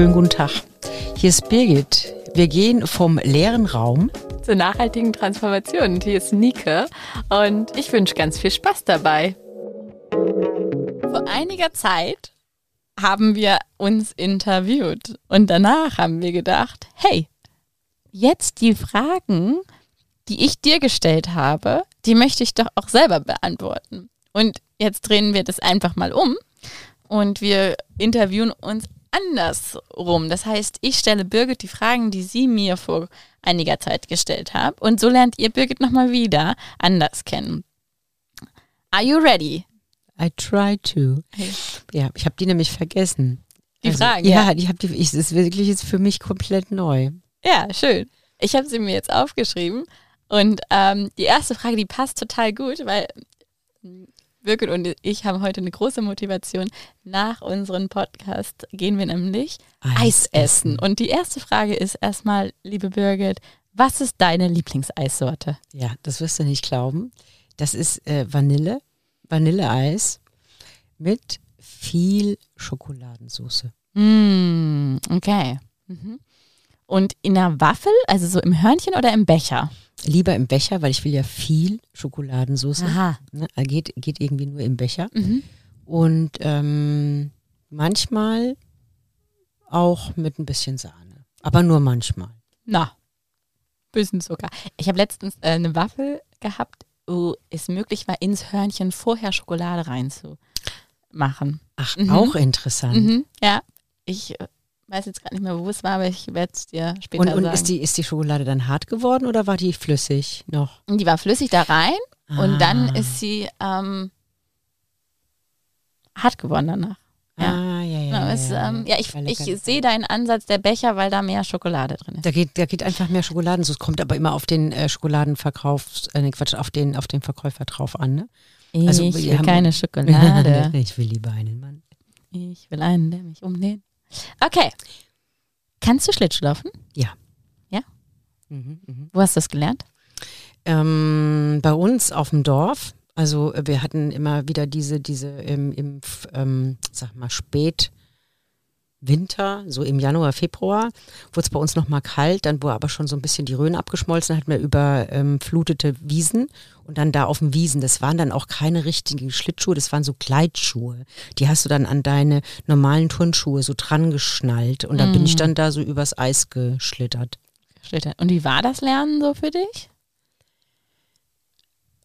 Schönen guten Tag. Hier ist Birgit. Wir gehen vom leeren Raum zur nachhaltigen Transformation. Und hier ist Nike und ich wünsche ganz viel Spaß dabei. Vor einiger Zeit haben wir uns interviewt und danach haben wir gedacht, hey, jetzt die Fragen, die ich dir gestellt habe, die möchte ich doch auch selber beantworten. Und jetzt drehen wir das einfach mal um und wir interviewen uns andersrum. Das heißt, ich stelle Birgit die Fragen, die sie mir vor einiger Zeit gestellt hat. Und so lernt ihr Birgit nochmal wieder anders kennen. Are you ready? I try to. Ja, ich habe die nämlich vergessen. Die also, Fragen? Ja, ja. die habe die. Ich, das ist wirklich jetzt für mich komplett neu. Ja, schön. Ich habe sie mir jetzt aufgeschrieben. Und ähm, die erste Frage, die passt total gut, weil Birgit und ich haben heute eine große Motivation. Nach unserem Podcast gehen wir nämlich Eis, Eis essen. Und die erste Frage ist erstmal, liebe Birgit, was ist deine Lieblingseissorte? Ja, das wirst du nicht glauben. Das ist äh, Vanille, Vanilleeis mit viel Schokoladensauce. Mm, okay. Mhm. Und in einer Waffel, also so im Hörnchen oder im Becher? Lieber im Becher, weil ich will ja viel Schokoladensauce. Aha. Ne, geht, geht irgendwie nur im Becher. Mhm. Und ähm, manchmal auch mit ein bisschen Sahne. Aber nur manchmal. Na, bisschen Zucker. Ich habe letztens äh, eine Waffel gehabt, wo es möglich war, ins Hörnchen vorher Schokolade reinzumachen. Ach, mhm. auch interessant. Mhm. Ja, ich äh, weiß jetzt gerade nicht mehr, wo es war, aber ich werde es dir später und, und sagen. Und ist die, ist die Schokolade dann hart geworden oder war die flüssig noch? Die war flüssig da rein ah. und dann ist sie ähm, hart geworden danach. Ja. Ah, ja, ja. Genau, ja, es, ähm, ja, ich, ich sehe deinen Ansatz der Becher, weil da mehr Schokolade drin ist. Da geht, da geht einfach mehr Schokolade. Es kommt aber immer auf den äh, Schokoladenverkauf, äh, Quatsch, auf den, auf den Verkäufer drauf an. Ne? Ich also, will keine Schokolade. ich will lieber einen Mann. Ich will einen, der mich umnäht. Okay. Kannst du Schlittschuhlaufen? Ja. Ja? Mhm, mh. Wo hast du das gelernt? Ähm, bei uns auf dem Dorf. Also wir hatten immer wieder diese, diese im, im ähm, sag mal, spät Winter, so im Januar, Februar, wurde es bei uns nochmal kalt, dann wurde aber schon so ein bisschen die Rhön abgeschmolzen, hatten wir überflutete ähm, Wiesen und dann da auf den Wiesen, das waren dann auch keine richtigen Schlittschuhe, das waren so Gleitschuhe. Die hast du dann an deine normalen Turnschuhe so dran geschnallt und da mm. bin ich mhm. dann da so übers Eis geschlittert. Und wie war das Lernen so für dich?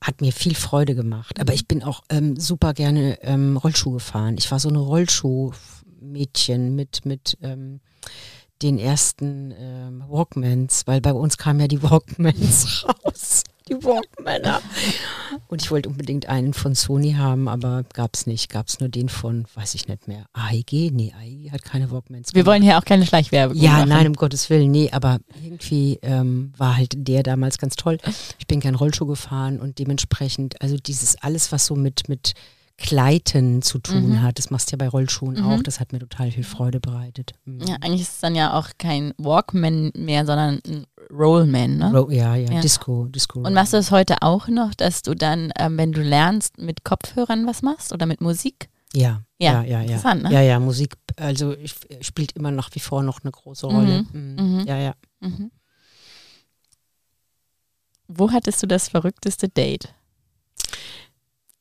hat mir viel Freude gemacht. Aber ich bin auch ähm, super gerne ähm, Rollschuhe gefahren. Ich war so eine Rollschuh, Mädchen mit, mit ähm, den ersten ähm, Walkmans, weil bei uns kamen ja die Walkmans raus. Die Walkmänner. Und ich wollte unbedingt einen von Sony haben, aber gab es nicht. Gab es nur den von, weiß ich nicht mehr, AEG? Nee, AEG hat keine Walkmans. Wir wollen hier auch keine Schleichwerbung Ja, machen. nein, um Gottes Willen, nee, aber irgendwie ähm, war halt der damals ganz toll. Ich bin gern Rollschuh gefahren und dementsprechend, also dieses alles, was so mit, mit Gleiten zu tun mhm. hat. Das machst du ja bei Rollschuhen mhm. auch. Das hat mir total viel Freude bereitet. Mhm. Ja, eigentlich ist es dann ja auch kein Walkman mehr, sondern ein Rollman, ne? Ro ja, ja, ja, Disco, Disco. Und machst du es heute auch noch, dass du dann, ähm, wenn du lernst, mit Kopfhörern was machst oder mit Musik? Ja, ja, ja, ja. Ja, ne? ja, ja Musik, also spielt immer nach wie vor noch eine große Rolle. Mhm. Mhm. mhm. Ja, ja. Wo hattest du das verrückteste Date?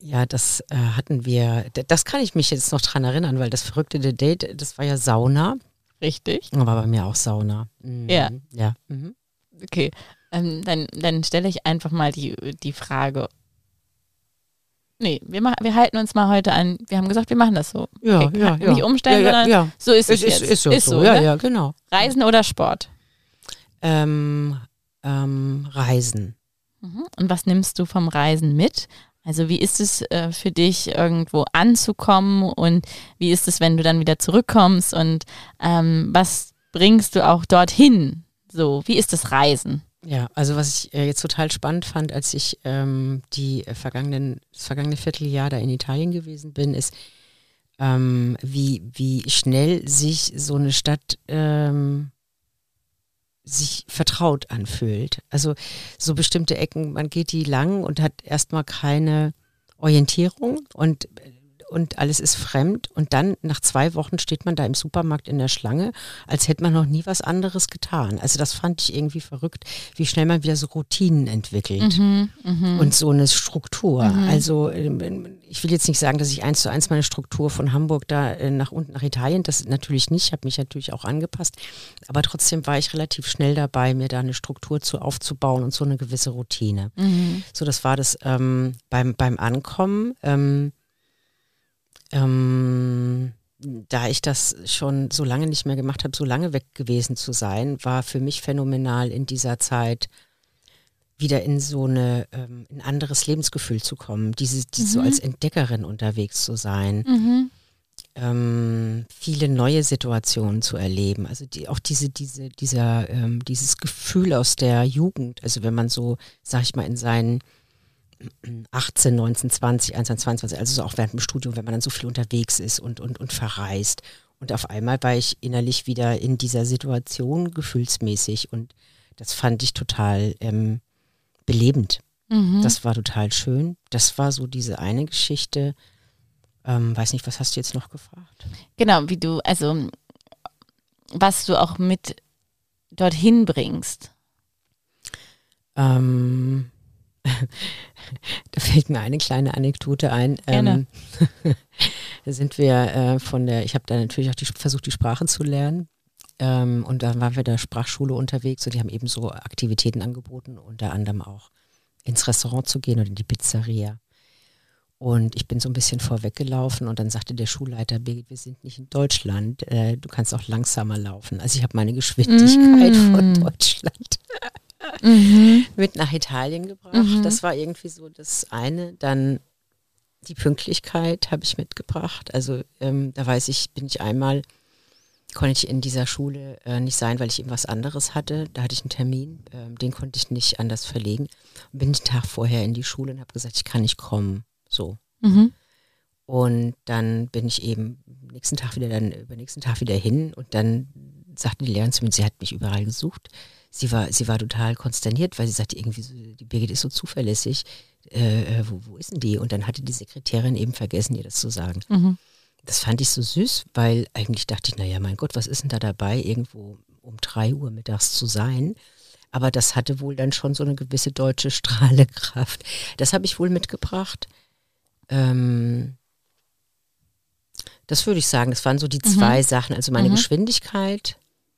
Ja, das äh, hatten wir, das kann ich mich jetzt noch dran erinnern, weil das verrückte Date, das war ja Sauna. Richtig. War bei mir auch Sauna. Mhm. Ja. Ja. Mhm. Okay, ähm, dann, dann stelle ich einfach mal die, die Frage. Nee, wir, mach, wir halten uns mal heute an, wir haben gesagt, wir machen das so. Ja, okay, ja, ja. Nicht umstellen, ja, ja, sondern so ist es, es jetzt. Ist, so, ist so, ja, ne? ja, genau. Reisen oder Sport? Ähm, ähm, Reisen. Mhm. Und was nimmst du vom Reisen mit? Also wie ist es äh, für dich, irgendwo anzukommen und wie ist es, wenn du dann wieder zurückkommst und ähm, was bringst du auch dorthin? So, wie ist das Reisen? Ja, also was ich äh, jetzt total spannend fand, als ich ähm, die äh, vergangenen, das vergangene Vierteljahr da in Italien gewesen bin, ist, ähm, wie, wie schnell sich so eine Stadt ähm, sich vertraut anfühlt. Also so bestimmte Ecken, man geht die lang und hat erstmal keine Orientierung und und alles ist fremd und dann nach zwei Wochen steht man da im Supermarkt in der Schlange, als hätte man noch nie was anderes getan. Also das fand ich irgendwie verrückt, wie schnell man wieder so Routinen entwickelt Mhm, mhm. und so eine Struktur. Mhm. Also ähm, ich will jetzt nicht sagen, dass ich eins zu eins meine Struktur von Hamburg da äh, nach unten nach Italien, das natürlich nicht, ich habe mich natürlich auch angepasst, aber trotzdem war ich relativ schnell dabei, mir da eine Struktur zu aufzubauen und so eine gewisse Routine. Mhm. So, das war das ähm, beim, beim Ankommen. Ähm, ähm, da ich das schon so lange nicht mehr gemacht habe, so lange weg gewesen zu sein, war für mich phänomenal in dieser Zeit wieder in so eine ähm, ein anderes Lebensgefühl zu kommen, diese, die so Mhm. als Entdeckerin unterwegs zu sein, Mhm. ähm, viele neue Situationen zu erleben, also die, auch diese diese dieser ähm, dieses Gefühl aus der Jugend, also wenn man so, sag ich mal, in seinen 18, 19, 20, 21, 22, also so auch während dem Studium, wenn man dann so viel unterwegs ist und, und, und verreist. Und auf einmal war ich innerlich wieder in dieser Situation gefühlsmäßig und das fand ich total ähm, belebend. Mhm. Das war total schön. Das war so diese eine Geschichte. Ähm, weiß nicht, was hast du jetzt noch gefragt? Genau, wie du, also was du auch mit dorthin bringst. Ähm, da fällt mir eine kleine Anekdote ein. Gerne. Ähm, da sind wir äh, von der, ich habe da natürlich auch die, versucht, die Sprache zu lernen. Ähm, und da waren wir der Sprachschule unterwegs und die haben eben so Aktivitäten angeboten, unter anderem auch ins Restaurant zu gehen oder in die Pizzeria. Und ich bin so ein bisschen vorweggelaufen und dann sagte der Schulleiter, Birgit, wir sind nicht in Deutschland, äh, du kannst auch langsamer laufen. Also ich habe meine Geschwindigkeit Mm. von Deutschland Mhm. mit nach Italien gebracht. Mhm. Das war irgendwie so das eine. Dann die Pünktlichkeit habe ich mitgebracht. Also ähm, da weiß ich, bin ich einmal, konnte ich in dieser Schule äh, nicht sein, weil ich eben was anderes hatte. Da hatte ich einen Termin, ähm, den konnte ich nicht anders verlegen. Und bin den Tag vorher in die Schule und habe gesagt, ich kann nicht kommen. So. Mhm. Und dann bin ich eben nächsten Tag wieder dann übernächsten Tag wieder hin und dann sagte die Lehrerin zu mir, sie hat mich überall gesucht. Sie war, sie war total konsterniert, weil sie sagte irgendwie, so, die Birgit ist so zuverlässig. Äh, äh, wo, wo ist denn die? Und dann hatte die Sekretärin eben vergessen, ihr das zu sagen. Mhm. Das fand ich so süß, weil eigentlich dachte ich, naja, mein Gott, was ist denn da dabei, irgendwo um drei Uhr mittags zu sein? Aber das hatte wohl dann schon so eine gewisse deutsche Strahlekraft. Das habe ich wohl mitgebracht. Ähm, das würde ich sagen, das waren so die Mhm. zwei Sachen. Also meine Mhm. Geschwindigkeit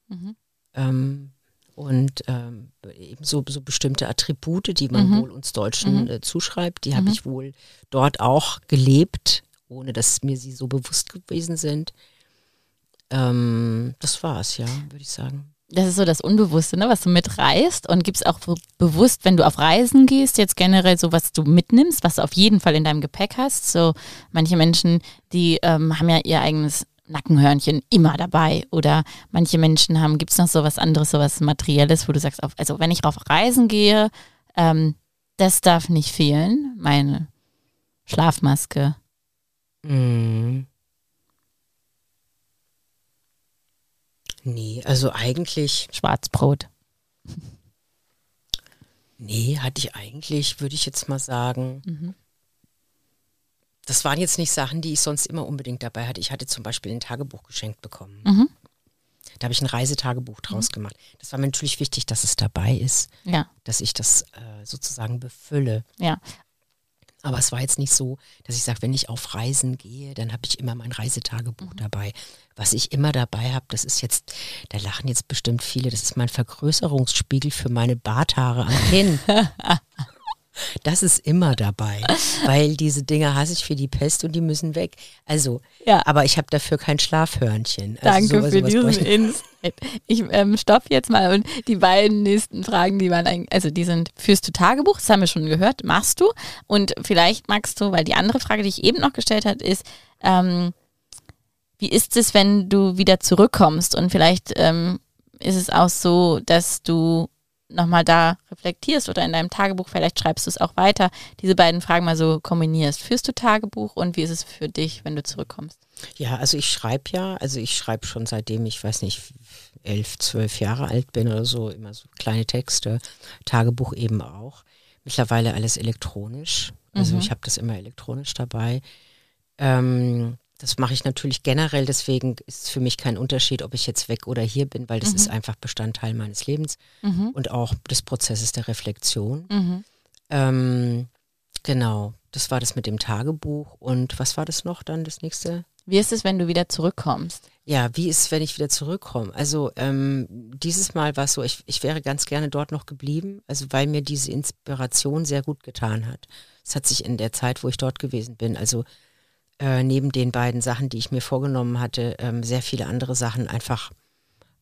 Mhm. ähm, und ähm, eben so, so bestimmte Attribute, die man Mhm. wohl uns Deutschen Mhm. äh, zuschreibt, die habe Mhm. ich wohl dort auch gelebt, ohne dass mir sie so bewusst gewesen sind. Ähm, das war's, ja, würde ich sagen. Das ist so das Unbewusste, ne, was du mitreißt. Und gibt es auch be- bewusst, wenn du auf Reisen gehst, jetzt generell so, was du mitnimmst, was du auf jeden Fall in deinem Gepäck hast. So manche Menschen, die ähm, haben ja ihr eigenes Nackenhörnchen immer dabei. Oder manche Menschen haben, gibt es noch so was anderes, so was Materielles, wo du sagst, auf, also wenn ich auf Reisen gehe, ähm, das darf nicht fehlen. Meine Schlafmaske. Mhm. Nee, also eigentlich, Schwarzbrot. nee, hatte ich eigentlich, würde ich jetzt mal sagen, Mhm. Das waren jetzt nicht Sachen, die ich sonst immer unbedingt dabei hatte. Ich hatte zum Beispiel ein Tagebuch geschenkt bekommen. Mhm. Da habe ich ein Reisetagebuch draus gemacht. Das war mir natürlich wichtig, dass es dabei ist, Ja, dass ich das äh, sozusagen befülle. ja. Aber es war jetzt nicht so, dass ich sage, wenn ich auf Reisen gehe, dann habe ich immer mein Reisetagebuch dabei. Was ich immer dabei habe, das ist jetzt, da lachen jetzt bestimmt viele, das ist mein Vergrößerungsspiegel für meine Barthaare am Kinn. Das ist immer dabei, weil diese Dinger hasse ich für die Pest und die müssen weg. Also, Ja. aber ich habe dafür kein Schlafhörnchen. Also Danke sowas- für diesen Insight. Ich ähm, stopp jetzt mal und die beiden nächsten Fragen, die waren eigentlich, also die sind, führst du Tagebuch, das haben wir schon gehört, machst du und vielleicht magst du, weil die andere Frage, die ich eben noch gestellt habe, ist, ähm, wie ist es, wenn du wieder zurückkommst und vielleicht ähm, ist es auch so, dass du nochmal da reflektierst oder in deinem Tagebuch, vielleicht schreibst du es auch weiter, diese beiden Fragen mal so kombinierst. Führst du Tagebuch und wie ist es für dich, wenn du zurückkommst? Ja, also ich schreibe ja, also ich schreibe schon seitdem ich, weiß nicht, elf, zwölf Jahre alt bin oder so, immer so kleine Texte, Tagebuch eben auch. Mittlerweile alles elektronisch. Also Mhm. ich habe das immer elektronisch dabei. Ähm, das mache ich natürlich generell, deswegen ist es für mich kein Unterschied, ob ich jetzt weg oder hier bin, weil das Mhm. ist einfach Bestandteil meines Lebens Mhm. und auch des Prozesses der Reflexion. Mhm. Ähm, genau, das war das mit dem Tagebuch. Und was war das noch dann, das nächste? Wie ist es, wenn du wieder zurückkommst? Ja, wie ist, wenn ich wieder zurückkomme? Also ähm, dieses Mal war es so, ich, ich wäre ganz gerne dort noch geblieben, also weil mir diese Inspiration sehr gut getan hat. Es hat sich in der Zeit, wo ich dort gewesen bin, also äh, neben den beiden Sachen, die ich mir vorgenommen hatte, ähm, sehr viele andere Sachen einfach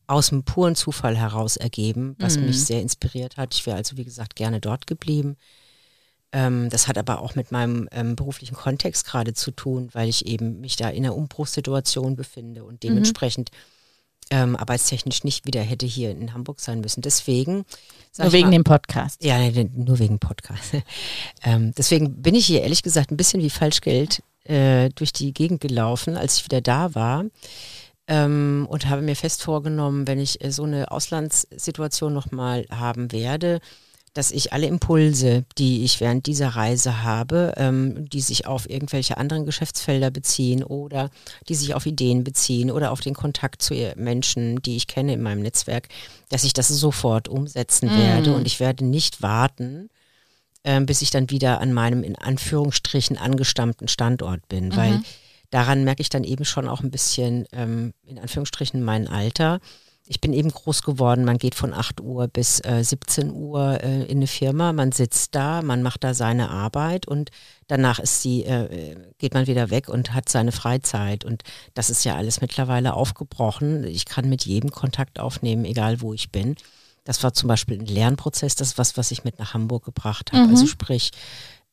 aus dem puren Zufall heraus ergeben, was Mhm. mich sehr inspiriert hat. Ich wäre also, wie gesagt, gerne dort geblieben. Ähm, das hat aber auch mit meinem ähm, beruflichen Kontext gerade zu tun, weil ich eben mich da in einer Umbruchssituation befinde und dementsprechend ähm, arbeitstechnisch nicht wieder hätte hier in Hamburg sein müssen. Deswegen. Nur wegen mal, dem Podcast. ja, nee, nee, nur wegen Podcast. ähm, deswegen bin ich hier ehrlich gesagt ein bisschen wie Falschgeld äh, durch die Gegend gelaufen, als ich wieder da war. Ähm, und habe mir fest vorgenommen, wenn ich äh, so eine Auslandssituation nochmal haben werde, dass ich alle Impulse, die ich während dieser Reise habe, ähm, die sich auf irgendwelche anderen Geschäftsfelder beziehen oder die sich auf Ideen beziehen oder auf den Kontakt zu ihr- Menschen, die ich kenne in meinem Netzwerk, dass ich das sofort umsetzen Mm. werde und ich werde nicht warten, ähm, bis ich dann wieder an meinem in Anführungsstrichen angestammten Standort bin, weil daran merke ich dann eben schon auch ein bisschen ähm, in Anführungsstrichen mein Alter. Ich bin eben groß geworden, man geht von 8 Uhr bis äh, 17 Uhr äh, in eine Firma, man sitzt da, man macht da seine Arbeit und danach ist sie, äh, geht man wieder weg und hat seine Freizeit. Und das ist ja alles mittlerweile aufgebrochen. Ich kann mit jedem Kontakt aufnehmen, egal wo ich bin. Das war zum Beispiel ein Lernprozess, das ist was, was ich mit nach Hamburg gebracht habe. Mhm. Also sprich,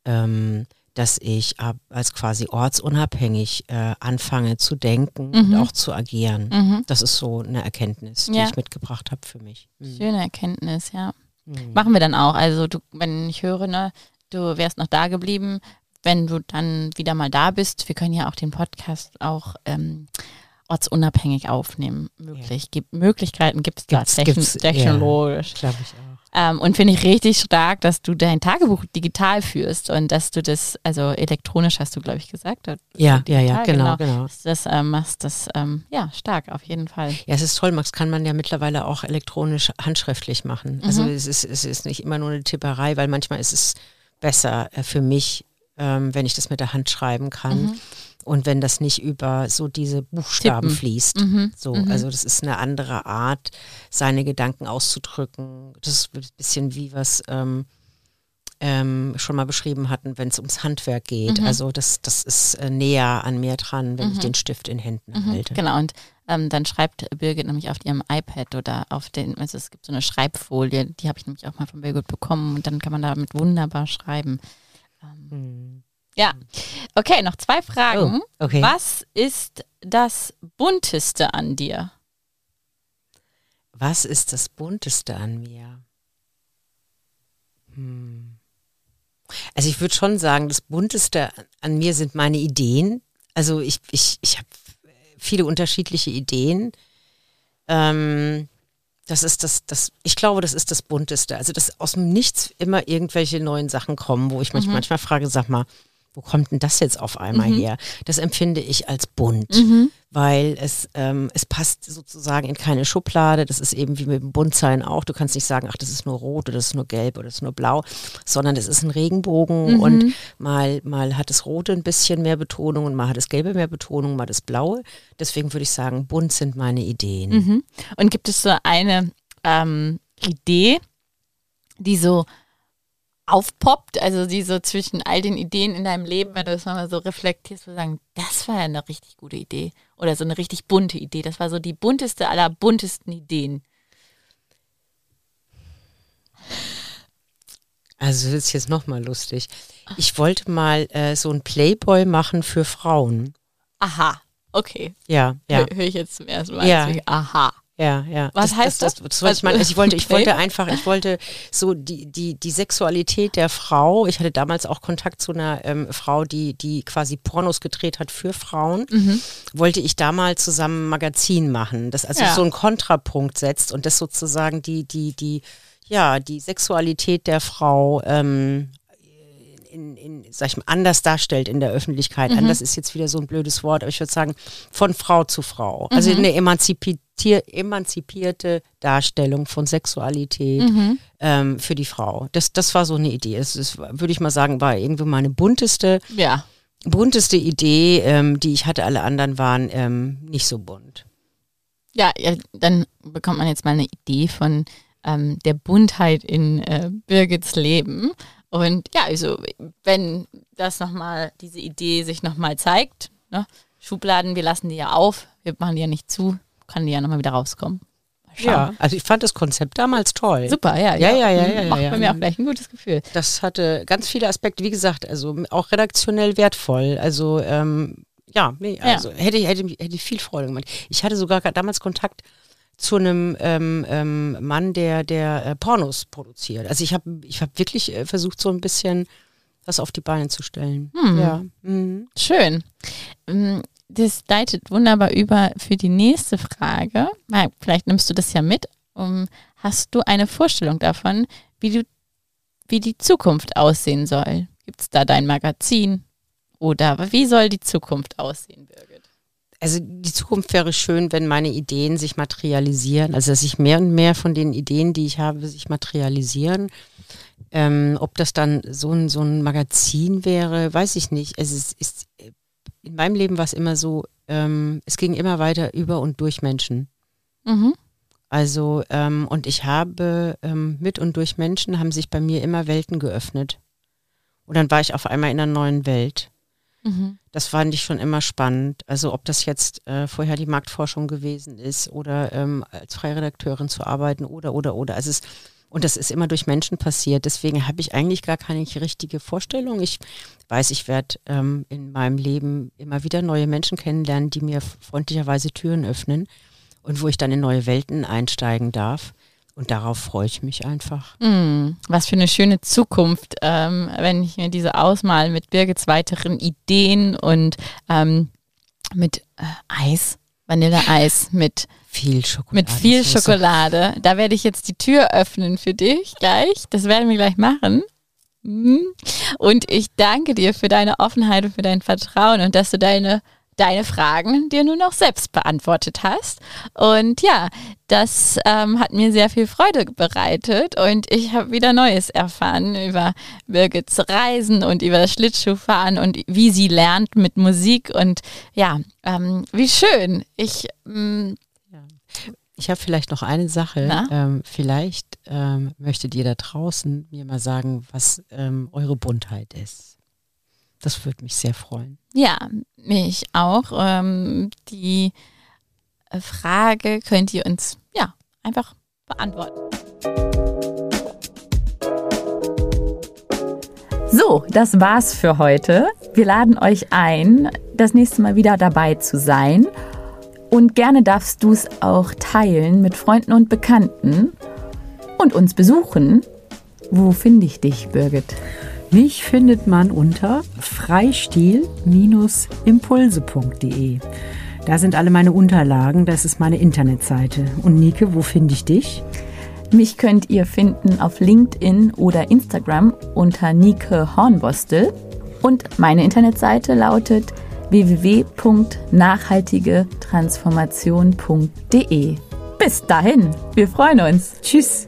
ähm, dass ich ab, als quasi ortsunabhängig äh, anfange zu denken und Mhm. auch zu agieren. Mhm. Das ist so eine Erkenntnis, die Ja. ich mitgebracht habe für mich. Mhm. Schöne Erkenntnis, ja. Mhm. Machen wir dann auch. Also du, wenn ich höre, ne, du wärst noch da geblieben, wenn du dann wieder mal da bist, wir können ja auch den Podcast auch ähm, ortsunabhängig aufnehmen. Möglich. Gibt, Möglichkeiten gibt es da techn ja. technologisch. Auch. Ähm, und finde ich richtig stark, dass du dein Tagebuch digital führst und dass du das, also elektronisch hast du, glaube ich, gesagt. Ja, ja, ja, digital, genau, genau. Dass du das ähm, machst, das, ähm, ja, stark, auf jeden Fall. Ja, es ist toll, Max, kann man ja mittlerweile auch elektronisch handschriftlich machen. Also Mhm. es, ist, es ist nicht immer nur eine Tipperei, weil manchmal ist es besser äh, für mich, ähm, wenn ich das mit der Hand schreiben kann Mhm. Und wenn das nicht über so diese Buchstaben Tippen. fließt. Mhm. So, Mhm. also das ist eine andere Art, seine Gedanken auszudrücken. Das ist ein bisschen wie was ähm, ähm, schon mal beschrieben hatten, wenn es ums Handwerk geht. Mhm. Also das, das ist äh, näher an mir dran, wenn ich den Stift in Händen Mhm, halte. Genau, und ähm, dann schreibt Birgit nämlich auf ihrem iPad oder auf den, also es gibt so eine Schreibfolie, die habe ich nämlich auch mal von Birgit bekommen und dann kann man damit wunderbar schreiben. Ähm, Hm. Ja, okay, noch zwei Fragen. Oh, okay. Was ist das Bunteste an dir? Was ist das Bunteste an mir? Hm. Also ich würde schon sagen, das Bunteste an mir sind meine Ideen. Also ich, ich, ich habe viele unterschiedliche Ideen. Ähm, das ist das, das, ich glaube, das ist das Bunteste. Also dass aus dem Nichts immer irgendwelche neuen Sachen kommen, wo ich mich Mhm. manchmal frage, sag mal, wo kommt denn das jetzt auf einmal Mhm. her? Das empfinde ich als bunt weil es, ähm, es passt sozusagen in keine Schublade. Das ist eben wie mit dem Buntsein auch. Du kannst nicht sagen, ach, das ist nur rot oder das ist nur gelb oder das ist nur blau, sondern es ist ein Regenbogen Mhm. und mal, mal hat das Rote ein bisschen mehr Betonung und mal hat das Gelbe mehr Betonung, mal das Blaue. Deswegen würde ich sagen, bunt sind meine Ideen. Mhm. Und gibt es so eine ähm, Idee, die so aufpoppt, also die so zwischen all den Ideen in deinem Leben, wenn du das mal so reflektierst, wo sagen, das war ja eine richtig gute Idee oder so eine richtig bunte Idee. Das war so die bunteste aller buntesten Ideen. Also das ist jetzt nochmal lustig. Ich wollte mal äh, so ein Playboy machen für Frauen. Aha, okay. Ja, ja. Hör, hör ich jetzt zum ersten Mal. Ja. Deswegen, Aha. Ja, ja. Was heißt das? das? das wollte ich, mal, also ich wollte, ich Play? wollte einfach, ich wollte so die, die, die Sexualität der Frau. Ich hatte damals auch Kontakt zu einer ähm, Frau, die, die quasi Pornos gedreht hat für Frauen. Mhm. Wollte ich da mal zusammen ein Magazin machen, das also Ja. so einen Kontrapunkt setzt und das sozusagen die, die, die, ja, die Sexualität der Frau ähm, in, in, sag ich mal, anders darstellt in der Öffentlichkeit. Mhm. Anders ist jetzt wieder so ein blödes Wort, aber ich würde sagen, von Frau zu Frau. Also mhm. eine emanzipier emanzipierte Darstellung von Sexualität mhm. ähm, für die Frau. Das, das war so eine Idee. Das, das würde ich mal sagen, war irgendwie meine bunteste, ja. bunteste Idee, ähm, die ich hatte. Alle anderen waren ähm, nicht so bunt. Ja, ja, dann bekommt man jetzt mal eine Idee von ähm, der Buntheit in äh, Birgits Leben. Und ja, also wenn das nochmal, diese Idee sich nochmal zeigt, ne? Schubladen, wir lassen die ja auf, wir machen die ja nicht zu, kann die ja nochmal wieder rauskommen. Ja, also ich fand das Konzept damals toll. Super, ja. Ja, ja, ja, ja. Macht ja, bei mir auch gleich ein gutes Gefühl. Das hatte ganz viele Aspekte, wie gesagt, also auch redaktionell wertvoll. Also ähm, ja, nee, also ja. Hätte, hätte, hätte viel Freude gemacht. Ich hatte sogar damals Kontakt zu einem ähm, ähm, Mann, der, der äh, Pornos produziert. Also ich habe ich hab wirklich äh, versucht, so ein bisschen das auf die Beine zu stellen. Hm. Ja. Mhm. Schön. Ähm, das leitet wunderbar über für die nächste Frage. Vielleicht nimmst du das ja mit. Hast du eine Vorstellung davon, wie, du, wie die Zukunft aussehen soll? Gibt es da dein Magazin? Oder wie soll die Zukunft aussehen, Birgit? Also die Zukunft wäre schön, wenn meine Ideen sich materialisieren, also dass sich mehr und mehr von den Ideen, die ich habe, sich materialisieren. Ähm, ob das dann so ein, so ein Magazin wäre, weiß ich nicht. Es ist, ist in meinem Leben war es immer so, ähm, es ging immer weiter über und durch Menschen. Mhm. Also, ähm, und ich habe ähm, mit und durch Menschen haben sich bei mir immer Welten geöffnet. Und dann war ich auf einmal in einer neuen Welt. Mhm. Das fand ich schon immer spannend. Also ob das jetzt äh, vorher die Marktforschung gewesen ist oder ähm, als freie Redakteurin zu arbeiten oder oder oder. Also es, und das ist immer durch Menschen passiert. Deswegen habe ich eigentlich gar keine richtige Vorstellung. Ich weiß, ich werde ähm, in meinem Leben immer wieder neue Menschen kennenlernen, die mir freundlicherweise Türen öffnen und wo ich dann in neue Welten einsteigen darf. Und darauf freue ich mich einfach. Mm, was für eine schöne Zukunft, ähm, wenn ich mir diese ausmal mit Birgits weiteren Ideen und ähm, mit äh, Eis, Vanilleeis, mit viel Schokolade. Mit viel Schokolade. Da werde ich jetzt die Tür öffnen für dich gleich. Das werden wir gleich machen. Mm. Und ich danke dir für deine Offenheit und für dein Vertrauen und dass du deine deine Fragen dir nur noch selbst beantwortet hast. Und ja, das ähm, hat mir sehr viel Freude bereitet und ich habe wieder Neues erfahren über Birgits Reisen und über das Schlittschuhfahren und wie sie lernt mit Musik und ja, ähm, wie schön. Ich ähm, ich habe vielleicht noch eine Sache. Ähm, vielleicht ähm, möchtet ihr da draußen mir mal sagen, was ähm, eure Buntheit ist. Das würde mich sehr freuen. Ja, mich auch. Ähm, die Frage könnt ihr uns ja einfach beantworten. So, das war's für heute. Wir laden euch ein, das nächste Mal wieder dabei zu sein. Und gerne darfst du es auch teilen mit Freunden und Bekannten und uns besuchen. Wo finde ich dich, Birgit? Mich findet man unter freistil-impulse.de. Da sind alle meine Unterlagen, das ist meine Internetseite. Und Nike, wo finde ich dich? Mich könnt ihr finden auf LinkedIn oder Instagram unter Nike Hornbostel. Und meine Internetseite lautet www.nachhaltigetransformation.de. Bis dahin, wir freuen uns. Tschüss.